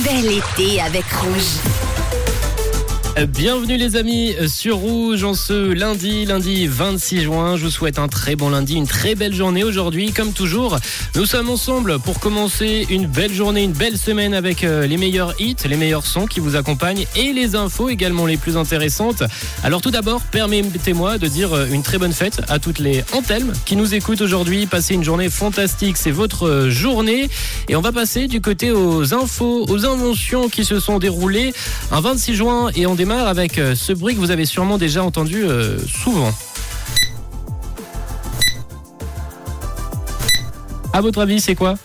Bel été avec Rouge. Bienvenue les amis sur Rouge en ce lundi, lundi 26 juin. Je vous souhaite un très bon lundi, une très belle journée aujourd'hui. Comme toujours, nous sommes ensemble pour commencer une belle journée, une belle semaine avec euh, les meilleurs hits, les meilleurs sons qui vous accompagnent et les infos également les plus intéressantes. Alors tout d'abord, permettez-moi de dire euh, une très bonne fête à toutes les Antelmes qui nous écoutent aujourd'hui. Passez une journée fantastique, c'est votre euh, journée. Et on va passer du côté aux infos, aux inventions qui se sont déroulées un 26 juin et on avec euh, ce bruit que vous avez sûrement déjà entendu euh, souvent. À votre avis, c'est quoi?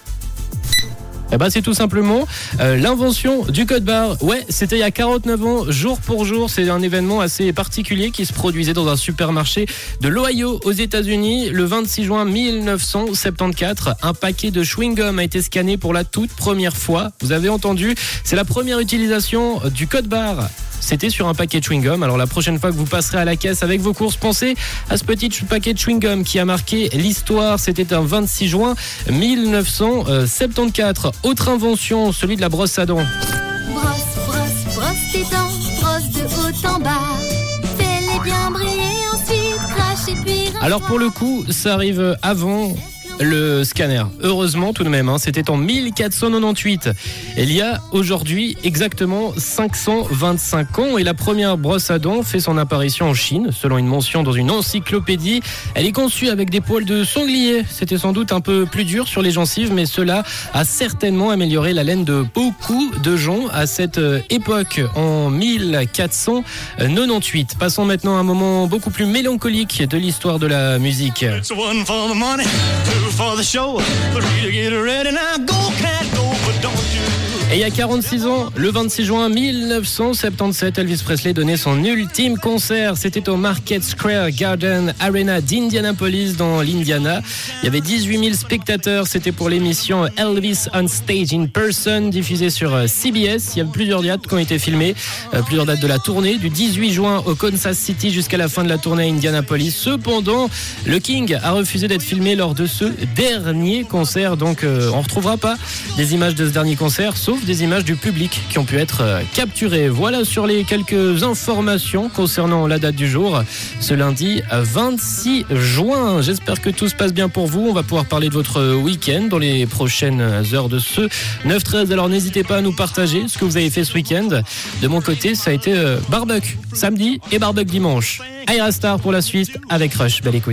Eh ben, c'est tout simplement euh, l'invention du code barre. Ouais, c'était il y a 49 ans, jour pour jour. C'est un événement assez particulier qui se produisait dans un supermarché de l'Ohio aux États-Unis le 26 juin 1974. Un paquet de chewing-gum a été scanné pour la toute première fois. Vous avez entendu, c'est la première utilisation du code barre c'était sur un paquet de chewing-gum. Alors la prochaine fois que vous passerez à la caisse avec vos courses, pensez à ce petit paquet de chewing-gum qui a marqué l'histoire. C'était un 26 juin 1974. Autre invention, celui de la brosse à dents. Brosse, brosse, brosse tes dents, brosse de haut en bas. Fais-les bien briller, ensuite crache et puis rince Alors pour le coup, ça arrive avant le scanner. Heureusement tout de même, hein, c'était en 1498. Il y a aujourd'hui exactement 525 ans et la première brosse à dents fait son apparition en Chine, selon une mention dans une encyclopédie. Elle est conçue avec des poils de sanglier. C'était sans doute un peu plus dur sur les gencives, mais cela a certainement amélioré la laine de beaucoup de gens à cette euh, époque, en 1498. Passons maintenant à un moment beaucoup plus mélancolique de l'histoire de la musique. For the show, three to get ready. Now go, cat, Et il y a 46 ans, le 26 juin 1977, Elvis Presley donnait son ultime concert. C'était au Market Square Garden Arena d'Indianapolis dans l'Indiana. Il y avait 18 000 spectateurs. C'était pour l'émission Elvis on Stage in Person diffusée sur euh, CBS. Il y a plusieurs dates qui ont été filmées, euh, plusieurs dates de la tournée, du 18 juin au Kansas City jusqu'à la fin de la tournée à Indianapolis. Cependant, le King a refusé d'être filmé lors de ce dernier concert. Donc, euh, on ne retrouvera pas des images de ce dernier concert, sauf des images du public qui ont pu être euh, capturées. Voilà sur les quelques informations concernant la date du jour, ce lundi 26 juin. J'espère que tout se passe bien pour vous. On va pouvoir parler de votre week-end dans les prochaines heures de ce 9-13. Alors n'hésitez pas à nous partager ce que vous avez fait ce week-end. De mon côté, ça a été euh, barbecue samedi et barbecue dimanche. Aira Star pour la Suisse avec Rush. Belle écoute.